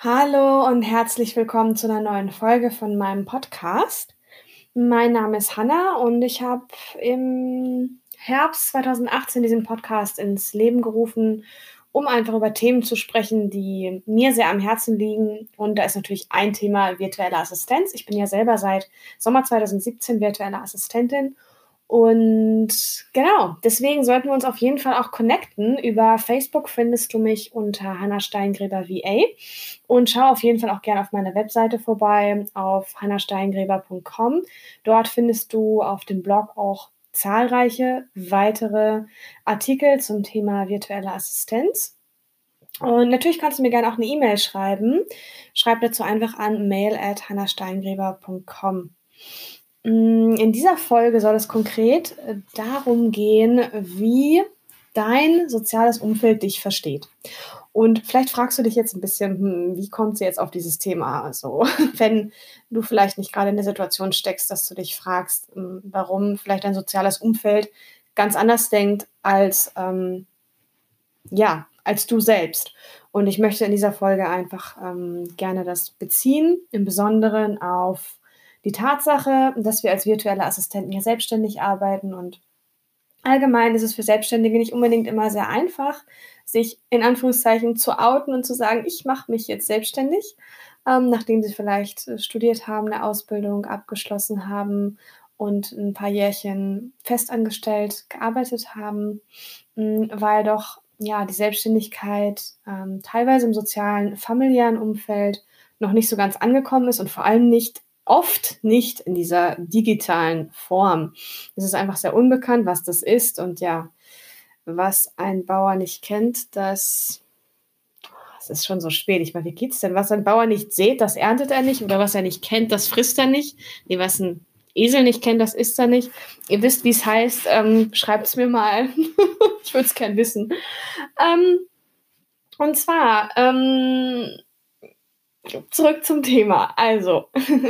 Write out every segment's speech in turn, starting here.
Hallo und herzlich willkommen zu einer neuen Folge von meinem Podcast. Mein Name ist Hanna und ich habe im Herbst 2018 diesen Podcast ins Leben gerufen, um einfach über Themen zu sprechen, die mir sehr am Herzen liegen. Und da ist natürlich ein Thema virtuelle Assistenz. Ich bin ja selber seit Sommer 2017 virtuelle Assistentin und genau, deswegen sollten wir uns auf jeden Fall auch connecten. Über Facebook findest du mich unter Hannah Steingräber VA und schau auf jeden Fall auch gerne auf meiner Webseite vorbei auf hannahsteingräber.com. Dort findest du auf dem Blog auch zahlreiche weitere Artikel zum Thema virtuelle Assistenz. Und natürlich kannst du mir gerne auch eine E-Mail schreiben. Schreib dazu einfach an mail at hannahsteingräber.com. Mm, in dieser Folge soll es konkret äh, darum gehen, wie dein soziales Umfeld dich versteht. Und vielleicht fragst du dich jetzt ein bisschen, hm, wie kommt sie jetzt auf dieses Thema? Also, wenn du vielleicht nicht gerade in der Situation steckst, dass du dich fragst, hm, warum vielleicht dein soziales Umfeld ganz anders denkt als, ähm, ja, als du selbst. Und ich möchte in dieser Folge einfach ähm, gerne das beziehen, im Besonderen auf die Tatsache, dass wir als virtuelle Assistenten ja selbstständig arbeiten und allgemein ist es für Selbstständige nicht unbedingt immer sehr einfach, sich in Anführungszeichen zu outen und zu sagen, ich mache mich jetzt selbstständig, ähm, nachdem sie vielleicht äh, studiert haben, eine Ausbildung abgeschlossen haben und ein paar Jährchen festangestellt gearbeitet haben, mh, weil doch ja die Selbstständigkeit ähm, teilweise im sozialen, familiären Umfeld noch nicht so ganz angekommen ist und vor allem nicht oft nicht in dieser digitalen Form. Es ist einfach sehr unbekannt, was das ist. Und ja, was ein Bauer nicht kennt, das, das ist schon so spät. Ich meine, wie geht's denn? Was ein Bauer nicht sieht, das erntet er nicht. Oder was er nicht kennt, das frisst er nicht. Nee, was ein Esel nicht kennt, das isst er nicht. Ihr wisst, wie es heißt. Ähm, Schreibt es mir mal. ich würde es gern wissen. Ähm, und zwar, ähm, zurück zum Thema. Also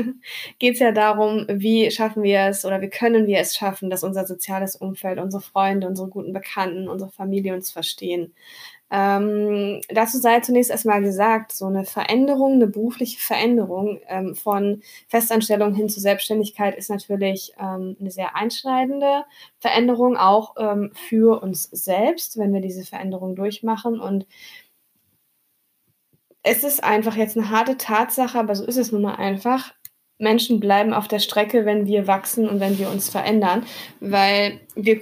geht es ja darum, wie schaffen wir es oder wie können wir es schaffen, dass unser soziales Umfeld, unsere Freunde, unsere guten Bekannten, unsere Familie uns verstehen. Ähm, dazu sei zunächst erstmal gesagt, so eine Veränderung, eine berufliche Veränderung ähm, von Festanstellung hin zu Selbstständigkeit ist natürlich ähm, eine sehr einschneidende Veränderung, auch ähm, für uns selbst, wenn wir diese Veränderung durchmachen. Und es ist einfach jetzt eine harte Tatsache, aber so ist es nun mal einfach. Menschen bleiben auf der Strecke, wenn wir wachsen und wenn wir uns verändern, weil wir,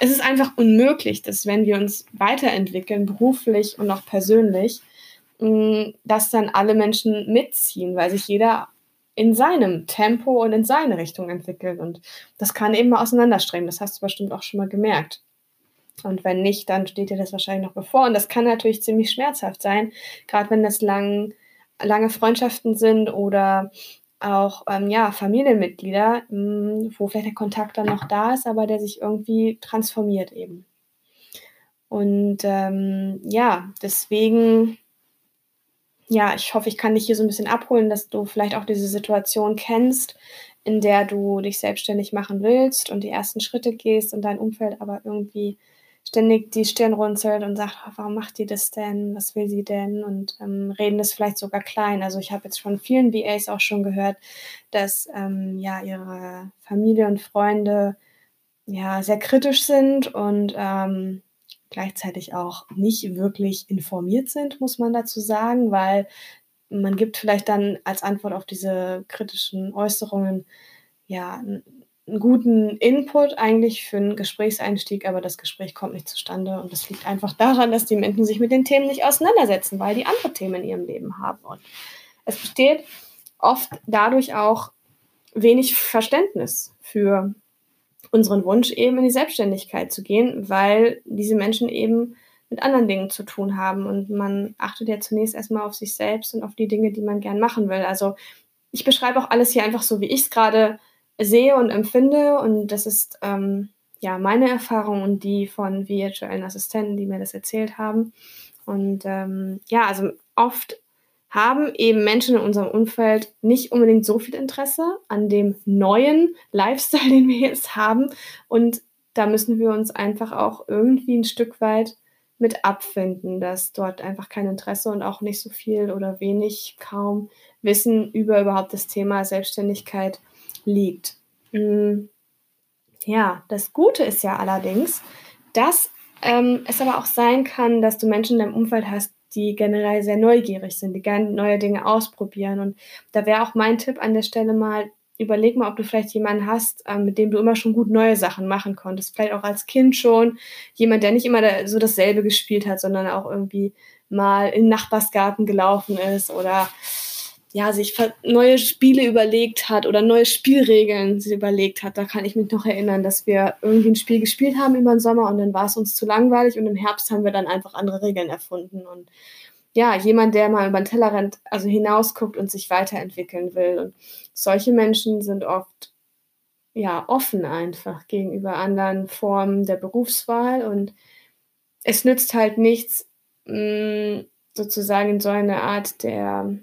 es ist einfach unmöglich, dass wenn wir uns weiterentwickeln, beruflich und auch persönlich, mm, dass dann alle Menschen mitziehen, weil sich jeder in seinem Tempo und in seine Richtung entwickelt. Und das kann eben mal auseinanderstreben. Das hast du bestimmt auch schon mal gemerkt. Und wenn nicht, dann steht dir das wahrscheinlich noch bevor. Und das kann natürlich ziemlich schmerzhaft sein, gerade wenn das lang, lange Freundschaften sind oder auch ähm, ja, Familienmitglieder, mh, hm, wo vielleicht der Kontakt dann noch da ist, aber der sich irgendwie transformiert eben. Und ähm, ja, deswegen, ja, ich hoffe, ich kann dich hier so ein bisschen abholen, dass du vielleicht auch diese Situation kennst, in der du dich selbstständig machen willst und die ersten Schritte gehst und dein Umfeld aber irgendwie ständig die Stirn runzelt und sagt, oh, warum macht die das denn? Was will sie denn? Und ähm, reden das vielleicht sogar klein. Also ich habe jetzt von vielen VAs auch schon gehört, dass ähm, ja ihre Familie und Freunde ja sehr kritisch sind und ähm, gleichzeitig auch nicht wirklich informiert sind, muss man dazu sagen, weil man gibt vielleicht dann als Antwort auf diese kritischen Äußerungen ja einen guten Input eigentlich für einen Gesprächseinstieg, aber das Gespräch kommt nicht zustande. Und das liegt einfach daran, dass die Menschen sich mit den Themen nicht auseinandersetzen, weil die andere Themen in ihrem Leben haben. Und es besteht oft dadurch auch wenig Verständnis für unseren Wunsch, eben in die Selbstständigkeit zu gehen, weil diese Menschen eben mit anderen Dingen zu tun haben. Und man achtet ja zunächst erstmal auf sich selbst und auf die Dinge, die man gern machen will. Also ich beschreibe auch alles hier einfach so, wie ich es gerade sehe und empfinde. Und das ist ähm, ja meine Erfahrung und die von virtuellen Assistenten, die mir das erzählt haben. Und ähm, ja, also oft haben eben Menschen in unserem Umfeld nicht unbedingt so viel Interesse an dem neuen Lifestyle, den wir jetzt haben. Und da müssen wir uns einfach auch irgendwie ein Stück weit mit abfinden, dass dort einfach kein Interesse und auch nicht so viel oder wenig, kaum Wissen über überhaupt das Thema Selbstständigkeit liegt. Mm, ja, das Gute ist ja allerdings, dass ähm, es aber auch sein kann, dass du Menschen in deinem Umfeld hast, die generell sehr neugierig sind, die gerne neue Dinge ausprobieren. Und da wäre auch mein Tipp an der Stelle mal, überleg mal, ob du vielleicht jemanden hast, ähm, mit dem du immer schon gut neue Sachen machen konntest. Vielleicht auch als Kind schon. Jemand, der nicht immer da, so dasselbe gespielt hat, sondern auch irgendwie mal in den Nachbarsgarten gelaufen ist oder ja, sich neue Spiele überlegt hat oder neue Spielregeln sich überlegt hat. Da kann ich mich noch erinnern, dass wir irgendwie ein Spiel gespielt haben über den Sommer und dann war es uns zu langweilig und im Herbst haben wir dann einfach andere Regeln erfunden. Und ja, jemand, der mal über den Tellerrand also hinausguckt und sich weiterentwickeln will. Und solche Menschen sind oft ja offen einfach gegenüber anderen Formen der Berufswahl und es nützt halt nichts, mh, mm, sozusagen in so eine Art der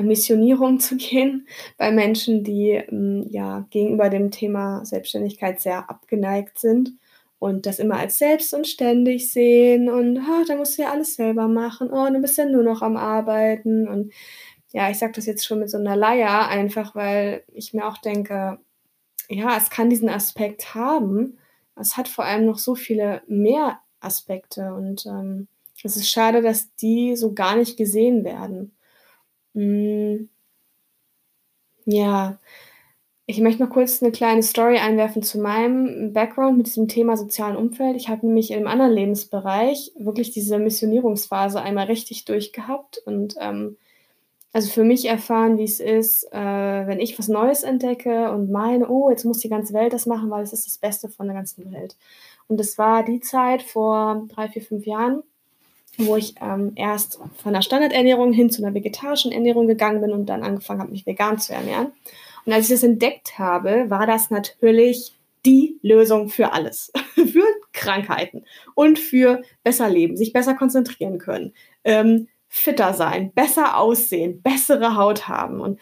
Missionierung zu gehen bei Menschen, die ähm, ja gegenüber dem Thema Selbstständigkeit sehr abgeneigt sind und das immer als selbst und ständig sehen und oh, da musst du ja alles selber machen, oh, du bist ja nur noch am Arbeiten. Und ja, ich sage das jetzt schon mit so einer Leier, einfach weil ich mir auch denke, ja, es kann diesen Aspekt haben, es hat vor allem noch so viele mehr Aspekte. Und ähm, es ist schade, dass die so gar nicht gesehen werden. Hm. Ja, ich möchte noch kurz eine kleine Story einwerfen zu meinem Background mit diesem Thema sozialen Umfeld. Ich habe nämlich im anderen Lebensbereich wirklich diese Missionierungsphase einmal richtig durchgehabt und ähm, also für mich erfahren, wie es ist, äh, wenn ich was Neues entdecke und meine, oh, jetzt muss die ganze Welt das machen, weil es ist das Beste von der ganzen Welt. Und das war die Zeit vor drei, vier, fünf Jahren, wo ich ähm, erst von einer Standardernährung hin zu einer vegetarischen Ernährung gegangen bin und dann angefangen habe, mich vegan zu ernähren. Und als ich das entdeckt habe, war das natürlich die Lösung für alles. für Krankheiten und für besser leben, sich besser konzentrieren können, ähm, fitter sein, besser aussehen, bessere Haut haben. Und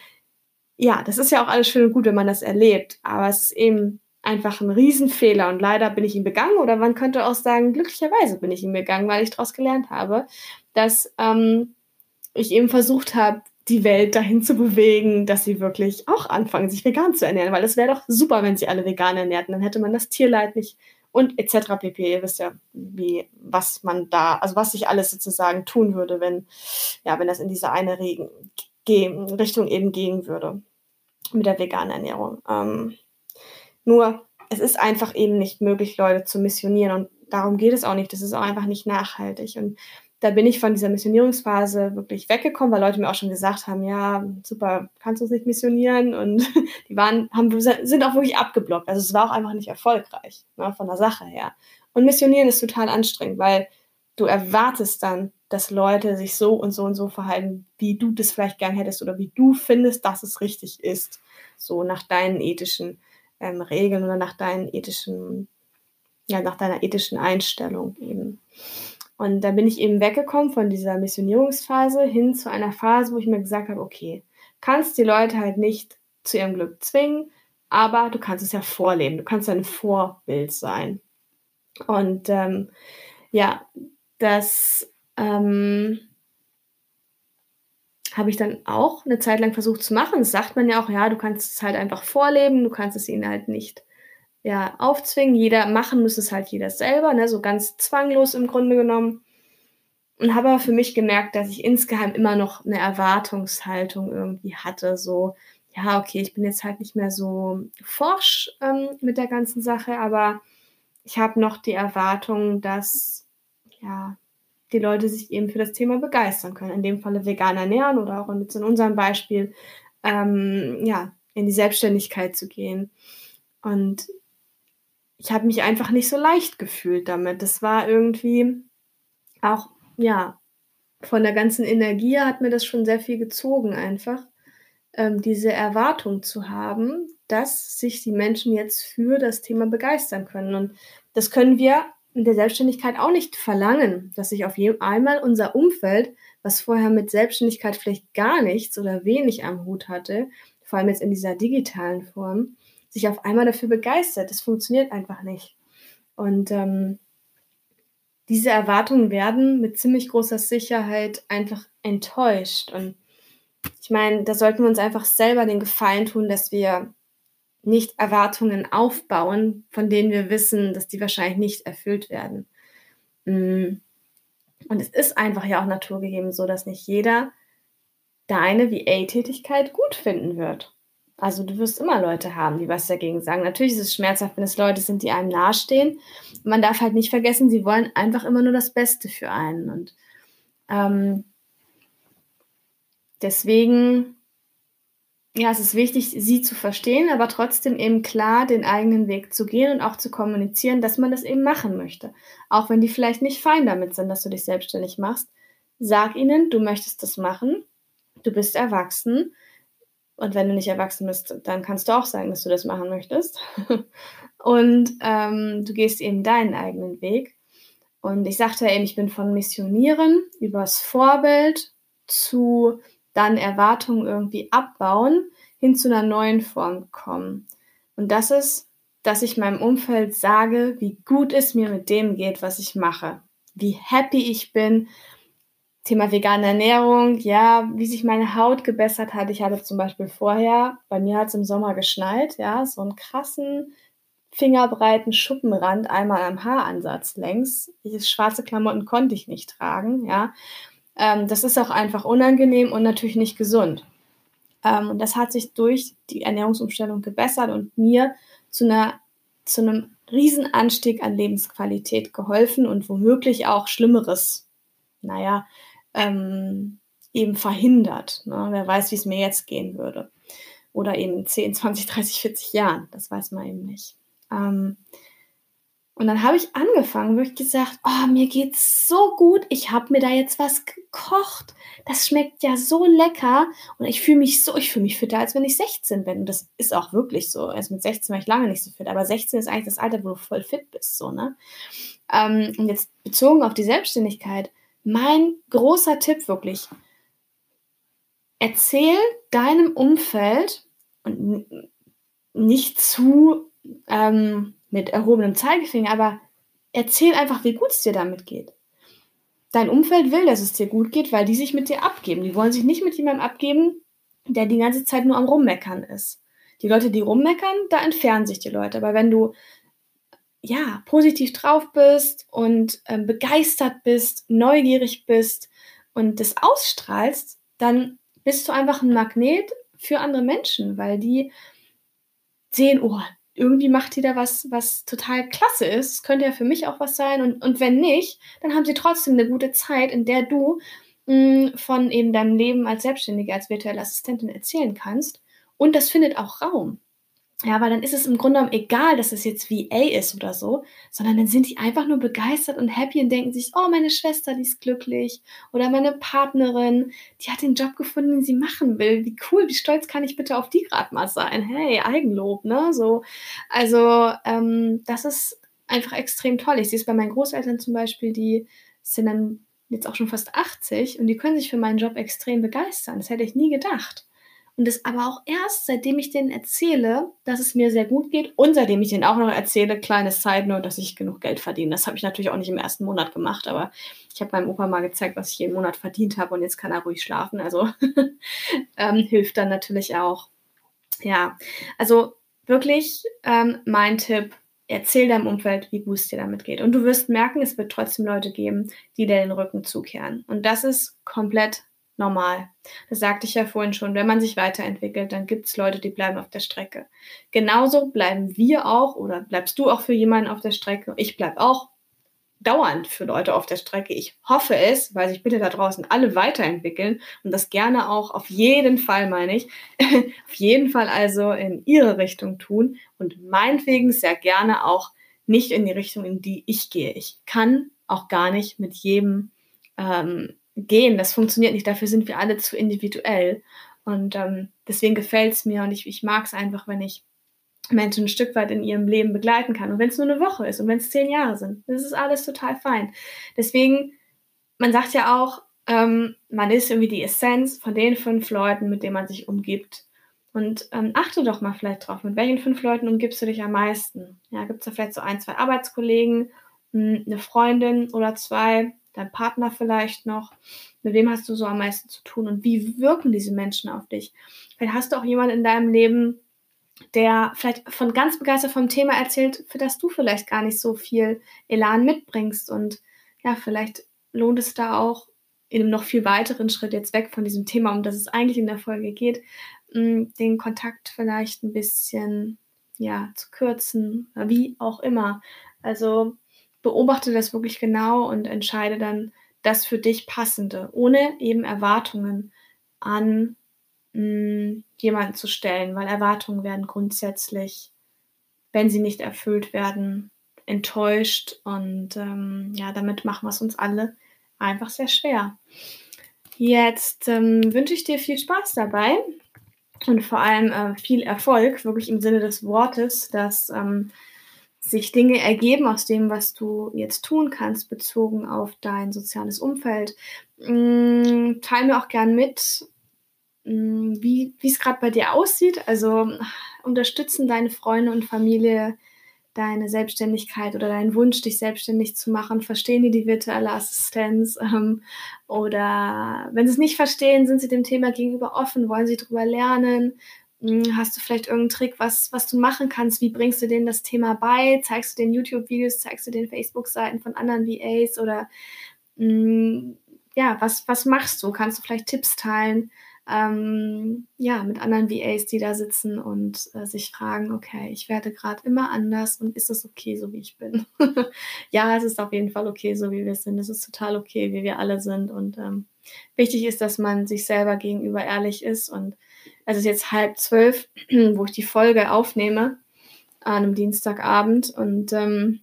ja, das ist ja auch alles schön und gut, wenn man das erlebt. Aber es ist eben einfach ein Riesenfehler und leider bin ich ihn begangen oder man könnte auch sagen, glücklicherweise bin ich ihn begangen, weil ich daraus gelernt habe, dass ähm, ich eben versucht habe, die Welt dahin zu bewegen, dass sie wirklich auch anfangen, sich vegan zu ernähren, weil es wäre doch super, wenn sie alle vegan ernährten, dann hätte man das Tierleid nicht und etc. pp. Ihr wisst ja, wie, was man da, also was sich alles sozusagen tun würde, wenn, ja, wenn das in diese eine Regen, Richtung eben gehen würde mit der veganen Ernährung. Ähm, nur, es ist einfach eben nicht möglich, Leute zu missionieren und darum geht es auch nicht. Das ist auch einfach nicht nachhaltig. Und da bin ich von dieser Missionierungsphase wirklich weggekommen, weil Leute mir auch schon gesagt haben, ja, super, kannst du uns nicht missionieren? Und die waren, haben, sind auch wirklich abgeblockt. Also es war auch einfach nicht erfolgreich, ne, von der Sache her. Und missionieren ist total anstrengend, weil du erwartest dann, dass Leute sich so und so und so verhalten, wie du das vielleicht gern hättest oder wie du findest, dass es richtig ist. So nach deinen ethischen ähm, Regeln oder nach deinen ethischen, ja, nach deiner ethischen Einstellung eben. Und da bin ich eben weggekommen von dieser Missionierungsphase hin zu einer Phase, wo ich mir gesagt habe, okay, kannst die Leute halt nicht zu ihrem Glück zwingen, aber du kannst es ja vorleben, du kannst ein Vorbild sein. Und ähm, ja, das ähm, habe ich dann auch eine Zeit lang versucht zu machen. Das sagt man ja auch, ja, du kannst es halt einfach vorleben, du kannst es ihnen halt nicht ja, aufzwingen. Jeder machen muss es halt jeder selber, ne, so ganz zwanglos im Grunde genommen. Und habe aber für mich gemerkt, dass ich insgeheim immer noch eine Erwartungshaltung irgendwie hatte, so, ja, okay, ich bin jetzt halt nicht mehr so forsch ähm, mit der ganzen Sache, aber ich habe noch die Erwartung, dass ja die Leute sich eben für das Thema begeistern können. In dem Falle vegan ernähren oder auch jetzt in unserem Beispiel ähm, ja, in die Selbstständigkeit zu gehen. Und ich habe mich einfach nicht so leicht gefühlt damit. Das war irgendwie auch, ja, von der ganzen Energie hat mir das schon sehr viel gezogen, einfach ähm, diese Erwartung zu haben, dass sich die Menschen jetzt für das Thema begeistern können. Und das können wir in der Selbstständigkeit auch nicht verlangen, dass sich auf einmal unser Umfeld, was vorher mit Selbstständigkeit vielleicht gar nichts oder wenig am Hut hatte, vor allem jetzt in dieser digitalen Form, sich auf einmal dafür begeistert. Das funktioniert einfach nicht. Und ähm, diese Erwartungen werden mit ziemlich großer Sicherheit einfach enttäuscht. Und ich meine, da sollten wir uns einfach selber den Gefallen tun, dass wir nicht Erwartungen aufbauen, von denen wir wissen, dass die wahrscheinlich nicht erfüllt werden. Mm. Und es ist einfach ja auch naturgegeben so, dass nicht jeder deine VA-Tätigkeit gut finden wird. Also du wirst immer Leute haben, die was dagegen sagen. Natürlich ist es schmerzhaft, wenn es Leute sind, die einem nahestehen. Man darf halt nicht vergessen, sie wollen einfach immer nur das Beste für einen. Und ähm, deswegen, ja, es ist wichtig, sie zu verstehen, aber trotzdem eben klar den eigenen Weg zu gehen und auch zu kommunizieren, dass man das eben machen möchte. Auch wenn die vielleicht nicht fein damit sind, dass du dich selbstständig machst. Sag ihnen, du möchtest das machen, du bist erwachsen und wenn du nicht erwachsen bist, dann kannst du auch sagen, dass du das machen möchtest. und ähm, du gehst eben deinen eigenen Weg. Und ich sagte eben, ich bin von Missionieren übers Vorbild zu dann Erwartungen irgendwie abbauen, hin zu einer neuen Form kommen. Und das ist, dass ich meinem Umfeld sage, wie gut es mir mit dem geht, was ich mache. Wie happy ich bin Thema vegane Ernährung, ja, wie sich meine Haut gebessert hat. Ich hatte zum Beispiel vorher, bei mir hat es im Sommer geschneit, ja, so einen krassen, fingerbreiten Schuppenrand einmal am Haaransatz längs. Dieses schwarze Klamotten konnte ich nicht tragen, ja. Ähm, das ist auch einfach unangenehm und natürlich nicht gesund. Ähm, und das hat sich durch die Ernährungsumstellung gebessert und mir zu einer zu einem Riesenanstieg an Lebensqualität geholfen und womöglich auch Schlimmeres, naja, ähm, eben verhindert. Ne? Wer weiß, wie es mir jetzt gehen würde. Oder eben in 10, 20, 30, 40 Jahren. Das weiß man eben nicht. Ähm, und dann habe ich angefangen, wirklich gesagt, oh, mir geht's so gut, ich habe mir da jetzt was gekocht. Das schmeckt ja so lecker und ich fühle mich so, ich fühle mich fitter, als wenn ich 16 bin. Und das ist auch wirklich so. Also mit 16 war ich lange nicht so fit, aber 16 ist eigentlich das Alter, wo du voll fit bist, so, ne? Ähm, und jetzt bezogen auf die Selbstständigkeit, mein großer Tipp wirklich, erzähl deinem Umfeld und nicht zu ähm, mit erhobenem Zeigefinger, aber erzähl einfach, wie gut es dir damit geht. Dein Umfeld will, dass es dir gut geht, weil die sich mit dir abgeben. Die wollen sich nicht mit jemandem abgeben, der die ganze Zeit nur am Rummeckern ist. Die Leute, die rummeckern, da entfernen sich die Leute. Aber wenn du ja, positiv drauf bist und ähm, begeistert bist, neugierig bist und das ausstrahlst, dann bist du einfach ein Magnet für andere Menschen, weil die sehen, oh, irgendwie macht die da was, was total klasse ist. Könnte ja für mich auch was sein. Und, und wenn nicht, dann haben sie trotzdem eine gute Zeit, in der du mh, mm, von eben deinem Leben als Selbstständige, als virtuelle Assistentin erzählen kannst. Und das findet auch Raum. Ja, weil dann ist es im Grunde genommen egal, dass es jetzt VA ist oder so, sondern dann sind die einfach nur begeistert und happy und denken sich, oh, meine Schwester, die ist glücklich. Oder meine Partnerin, die hat den Job gefunden, den sie machen will. Wie cool, wie stolz kann ich bitte auf die gerade mal sein? Hey, Eigenlob, ne? So. Also, ähm, das ist einfach extrem toll. Ich sehe es bei meinen Großeltern zum Beispiel, die sind dann jetzt auch schon fast 80 und die können sich für meinen Job extrem begeistern. Das hätte ich nie gedacht. Und das aber auch erst, seitdem ich denen erzähle, dass es mir sehr gut geht und seitdem ich denen auch noch erzähle, kleine Side Note, dass ich genug Geld verdiene. Das habe ich natürlich auch nicht im ersten Monat gemacht, aber ich habe meinem Opa mal gezeigt, was ich jeden Monat verdient habe und jetzt kann er ruhig schlafen. Also ähm, hilft dann natürlich auch. Ja, also wirklich ähm, mein Tipp, erzähl deinem Umfeld, wie gut es dir damit geht. Und du wirst merken, es wird trotzdem Leute geben, die dir den Rücken zukehren. Und das ist komplett normal. Das sagte ich ja vorhin schon. Wenn man sich weiterentwickelt, dann gibt es Leute, die bleiben auf der Strecke. Genauso bleiben wir auch oder bleibst du auch für jemanden auf der Strecke. Ich bleibe auch dauernd für Leute auf der Strecke. Ich hoffe es, weil sich bitte da draußen alle weiterentwickeln und das gerne auch auf jeden Fall, meine ich, auf jeden Fall also in ihre Richtung tun und meinetwegen sehr gerne auch nicht in die Richtung, in die ich gehe. Ich kann auch gar nicht mit jedem ähm, gehen. Das funktioniert nicht. Dafür sind wir alle zu individuell. Und ähm, deswegen gefällt es mir und ich, ich mag es einfach, wenn ich Menschen ein Stück weit in ihrem Leben begleiten kann. Und wenn es nur eine Woche ist und wenn es zehn Jahre sind, das ist alles total fein. Deswegen, man sagt ja auch, ähm, man ist irgendwie die Essenz von den fünf Leuten, mit denen man sich umgibt. Und ähm, achte doch mal vielleicht drauf, mit welchen fünf Leuten umgibst du dich am meisten? Ja, gibt es da vielleicht so ein, zwei Arbeitskollegen hm, eine Freundin oder zwei, dein Partner vielleicht noch. Mit wem hast du so am meisten zu tun und wie wirken diese Menschen auf dich? Vielleicht hast du auch jemanden in deinem Leben, der vielleicht von ganz begeistert vom Thema erzählt, für das du vielleicht gar nicht so viel Elan mitbringst. Und ja, vielleicht lohnt es da auch in einem noch viel weiteren Schritt jetzt weg von diesem Thema, um das es eigentlich in der Folge geht, hm, den Kontakt vielleicht ein bisschen ja zu kürzen, wie auch immer. Also beobachte das wirklich genau und entscheide dann das für dich passende, ohne eben Erwartungen an mh, hm, jemanden zu stellen, weil Erwartungen werden grundsätzlich, wenn sie nicht erfüllt werden, enttäuscht und ähm, ja, damit machen wir es uns alle einfach sehr schwer. Jetzt ähm, wünsche ich dir viel Spaß dabei und vor allem äh, viel Erfolg, wirklich im Sinne des Wortes, dass ähm, sich Dinge ergeben aus dem, was du jetzt tun kannst, bezogen auf dein soziales Umfeld. Mm, teil mir auch gern mit, mm, wie es gerade bei dir aussieht. Also unterstützen deine Freunde und Familie deine Selbstständigkeit oder deinen Wunsch, dich selbstständig zu machen? Verstehen die die virtuelle Assistenz? Ähm, oder wenn sie es nicht verstehen, sind sie dem Thema gegenüber offen? Wollen sie darüber lernen? Hm, hast du vielleicht irgendeinen Trick, was, was du machen kannst? Wie bringst du denen das Thema bei? Zeigst du den YouTube-Videos? Zeigst du den Facebook-Seiten von anderen VAs? Oder mh, hm, ja, was, was machst du? Kannst du vielleicht Tipps teilen? ähm, ja, mit anderen VAs, die da sitzen und äh, sich fragen, okay, ich werde gerade immer anders und ist es okay, so wie ich bin? ja, es ist auf jeden Fall okay, so wie wir sind. Es ist total okay, wie wir alle sind. Und ähm, wichtig ist, dass man sich selber gegenüber ehrlich ist. Und es ist jetzt halb zwölf, wo ich die Folge aufnehme, an einem Dienstagabend. Und ähm,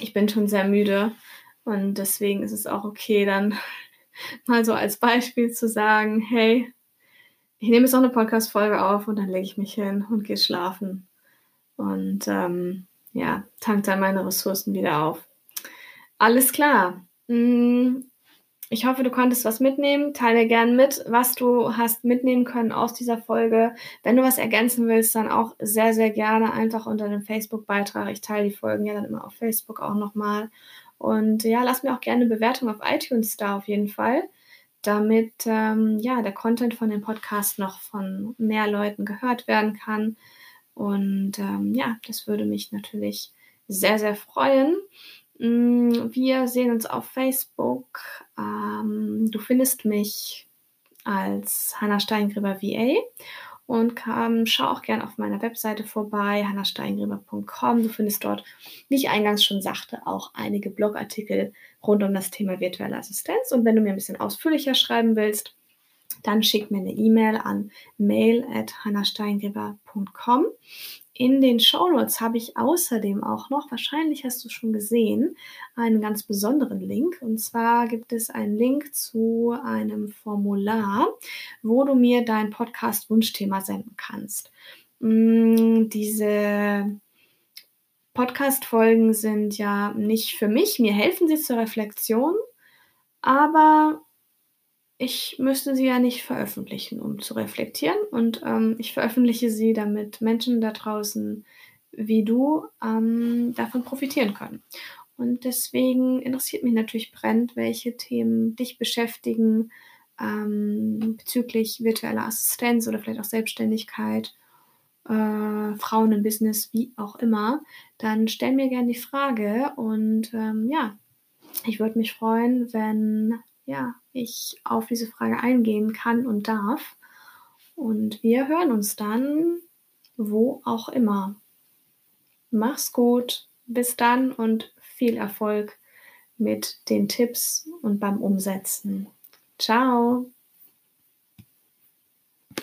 ich bin schon sehr müde. Und deswegen ist es auch okay, dann mal so als Beispiel zu sagen, hey, ich nehme jetzt noch eine Podcast-Folge auf und dann lege ich mich hin und gehe schlafen. Und ähm, ja, tank dann meine Ressourcen wieder auf. Alles klar. Mm, ich hoffe, du konntest was mitnehmen. Teile gern mit, was du hast mitnehmen können aus dieser Folge. Wenn du was ergänzen willst, dann auch sehr, sehr gerne einfach unter dem Facebook-Beitrag. Ich teile die Folgen ja dann immer auf Facebook auch nochmal. Und ja, lass mir auch gerne eine Bewertung auf iTunes da auf jeden Fall damit ähm, ja, der Content von dem Podcast noch von mehr Leuten gehört werden kann. Und ähm, ja, das würde mich natürlich sehr, sehr freuen. Mm, wir sehen uns auf Facebook. Ähm, du findest mich als Hannah Steingräber VA und ähm, schau auch gerne auf meiner Webseite vorbei, hannahsteingräber.com. Du findest dort, wie ich eingangs schon sagte, auch einige Blogartikel rund um das Thema virtuelle Assistenz. Und wenn du mir ein bisschen ausführlicher schreiben willst, dann schick mir eine E-Mail an mail at hannahsteingräber.com. In den Shownotes habe ich außerdem auch noch, wahrscheinlich hast du schon gesehen, einen ganz besonderen Link. Und zwar gibt es einen Link zu einem Formular, wo du mir dein Podcast-Wunschthema senden kannst. Mm, diese Podcast-Folgen sind ja nicht für mich, mir helfen sie zur Reflexion, aber ich müsste sie ja nicht veröffentlichen, um zu reflektieren. Und ähm, ich veröffentliche sie, damit Menschen da draußen wie du ähm, davon profitieren können. Und deswegen interessiert mich natürlich brennend, welche Themen dich beschäftigen ähm, bezüglich virtueller Assistenz oder vielleicht auch Selbstständigkeit, äh, Frauen im Business, wie auch immer. Dann stell mir gerne die Frage und ähm, ja, ich würde mich freuen, wenn ja, ich auf diese Frage eingehen kann und darf. Und wir hören uns dann wo auch immer. Mach's gut, bis dann und viel Erfolg mit den Tipps und beim Umsetzen. Ciao!